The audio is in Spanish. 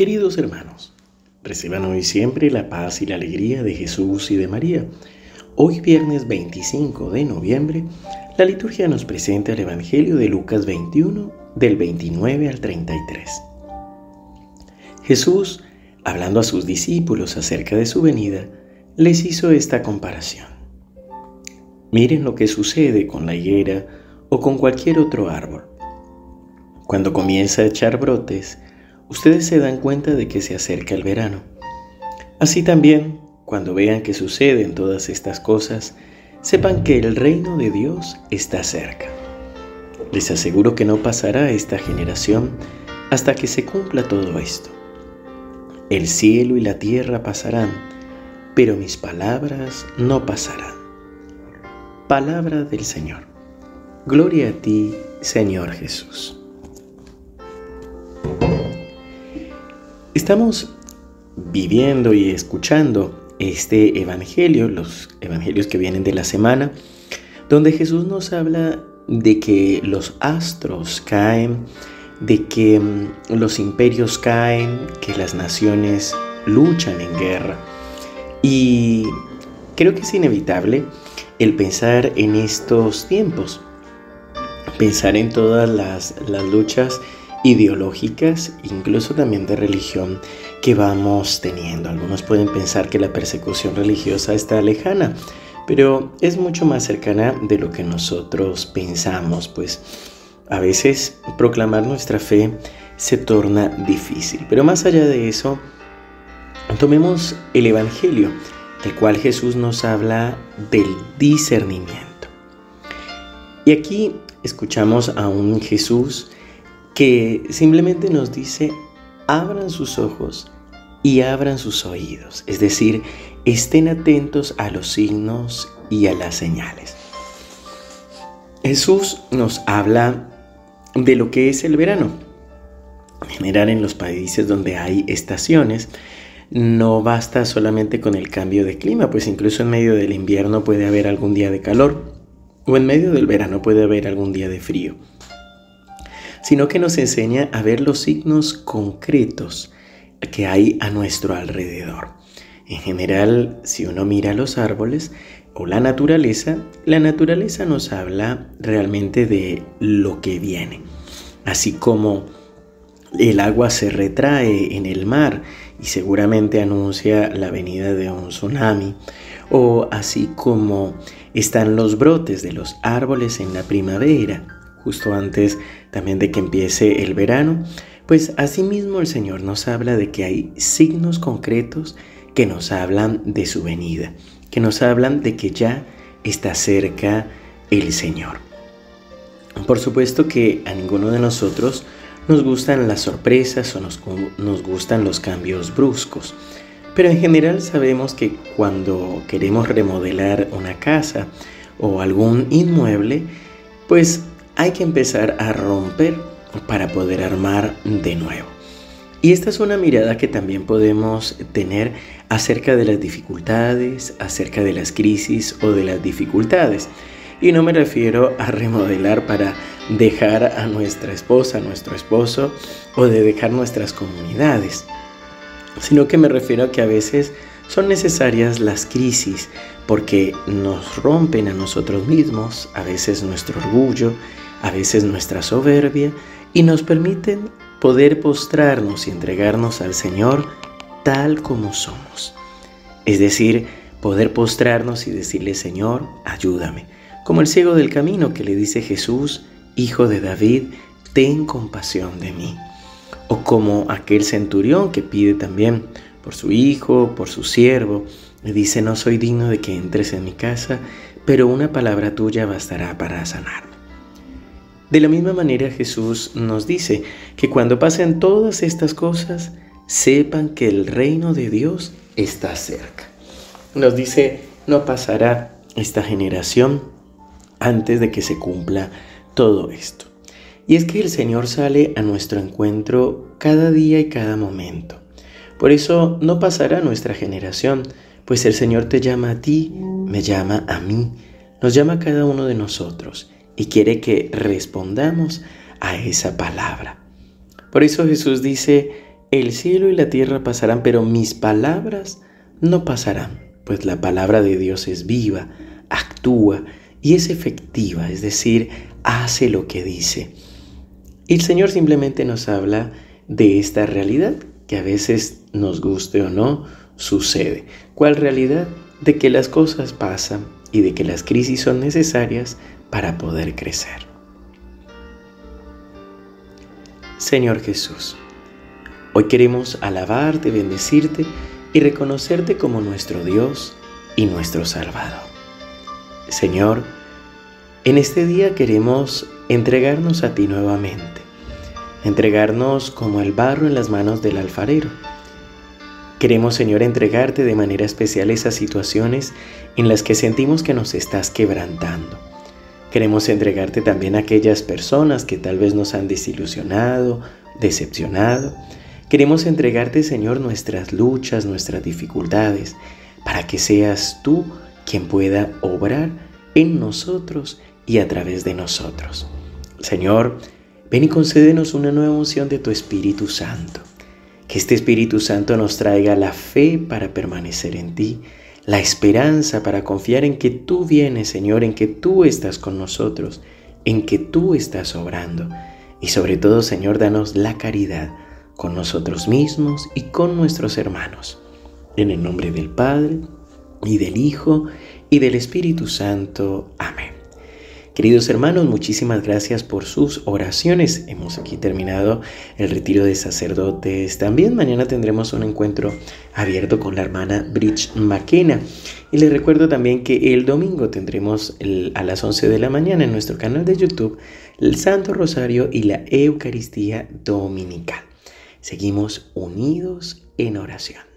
Queridos hermanos, reciban hoy siempre la paz y la alegría de Jesús y de María. Hoy viernes 25 de noviembre, la liturgia nos presenta el Evangelio de Lucas 21 del 29 al 33. Jesús, hablando a sus discípulos acerca de su venida, les hizo esta comparación. Miren lo que sucede con la higuera o con cualquier otro árbol. Cuando comienza a echar brotes, ustedes se dan cuenta de que se acerca el verano. Así también, cuando vean que suceden todas estas cosas, sepan que el reino de Dios está cerca. Les aseguro que no pasará esta generación hasta que se cumpla todo esto. El cielo y la tierra pasarán, pero mis palabras no pasarán. Palabra del Señor. Gloria a ti, Señor Jesús. Estamos viviendo y escuchando este Evangelio, los Evangelios que vienen de la semana, donde Jesús nos habla de que los astros caen, de que mm, los imperios caen, que las naciones luchan en guerra. Y creo que es inevitable el pensar en estos tiempos, pensar en todas las, las luchas ideológicas, incluso también de religión que vamos teniendo. Algunos pueden pensar que la persecución religiosa está lejana, pero es mucho más cercana de lo que nosotros pensamos, pues a veces proclamar nuestra fe se torna difícil. Pero más allá de eso, tomemos el Evangelio, el cual Jesús nos habla del discernimiento. Y aquí escuchamos a un Jesús que simplemente nos dice, abran sus ojos y abran sus oídos, es decir, estén atentos a los signos y a las señales. Jesús nos habla de lo que es el verano. En general en los países donde hay estaciones, no basta solamente con el cambio de clima, pues incluso en medio del invierno puede haber algún día de calor o en medio del verano puede haber algún día de frío sino que nos enseña a ver los signos concretos que hay a nuestro alrededor. En general, si uno mira los árboles o la naturaleza, la naturaleza nos habla realmente de lo que viene. Así como el agua se retrae en el mar y seguramente anuncia la venida de un tsunami, o así como están los brotes de los árboles en la primavera, justo antes también de que empiece el verano, pues asimismo el Señor nos habla de que hay signos concretos que nos hablan de su venida, que nos hablan de que ya está cerca el Señor. Por supuesto que a ninguno de nosotros nos gustan las sorpresas o nos, gustan los cambios bruscos, pero en general sabemos que cuando queremos remodelar una casa o algún inmueble, pues hay que empezar a romper para poder armar de nuevo. Y esta es una mirada que también podemos tener acerca de las dificultades, acerca de las crisis o de las dificultades. Y no me refiero a remodelar para dejar a nuestra esposa, a nuestro esposo o de dejar nuestras comunidades, sino que me refiero a que a veces son necesarias las crisis porque nos rompen a nosotros mismos, a veces nuestro orgullo, a veces nuestra soberbia y nos permiten poder postrarnos y entregarnos al Señor tal como somos. Es decir, poder postrarnos y decirle, Señor, ayúdame. Como el ciego del camino que le dice Jesús, Hijo de David, ten compasión de mí. O como aquel centurión que pide también, por su hijo, por su siervo. Le dice, no soy digno de que entres en mi casa, pero una palabra tuya bastará para sanarme. De la misma manera Jesús nos dice que cuando pasen todas estas cosas, sepan que el reino de Dios está cerca. Nos dice, no pasará esta generación antes de que se cumpla todo esto. Y es que el Señor sale a nuestro encuentro cada día y cada momento. Por eso no pasará nuestra generación, pues el Señor te llama a ti, me llama a mí, nos llama a cada uno de nosotros y quiere que respondamos a esa palabra. Por eso Jesús dice, el cielo y la tierra pasarán, pero mis palabras no pasarán, pues la palabra de Dios es viva, actúa y es efectiva, es decir, hace lo que dice. El Señor simplemente nos habla de esta realidad que a veces nos guste o no, sucede. ¿Cuál realidad? De que las cosas pasan y de que las crisis son necesarias para poder crecer. Señor Jesús, hoy queremos alabarte, bendecirte y reconocerte como nuestro Dios y nuestro Salvador. Señor, en este día queremos entregarnos a ti nuevamente, entregarnos como el barro en las manos del alfarero. Queremos, Señor, entregarte de manera especial esas situaciones en las que sentimos que nos estás quebrantando. Queremos entregarte también aquellas personas que tal vez nos han desilusionado, decepcionado. Queremos entregarte, Señor, nuestras luchas, nuestras dificultades, para que seas tú quien pueda obrar en nosotros y a través de nosotros. Señor, ven y concédenos una nueva unción de tu Espíritu Santo. Que este Espíritu Santo nos traiga la fe para permanecer en ti, la esperanza para confiar en que tú vienes, Señor, en que tú estás con nosotros, en que tú estás obrando. Y sobre todo, Señor, danos la caridad con nosotros mismos y con nuestros hermanos. En el nombre del Padre, y del Hijo, y del Espíritu Santo. Amén. Queridos hermanos, muchísimas gracias por sus oraciones. Hemos aquí terminado el retiro de sacerdotes. También mañana tendremos un encuentro abierto con la hermana Bridge McKenna. Y les recuerdo también que el domingo tendremos a las 11 de la mañana en nuestro canal de YouTube el Santo Rosario y la Eucaristía Dominical. Seguimos unidos en oración.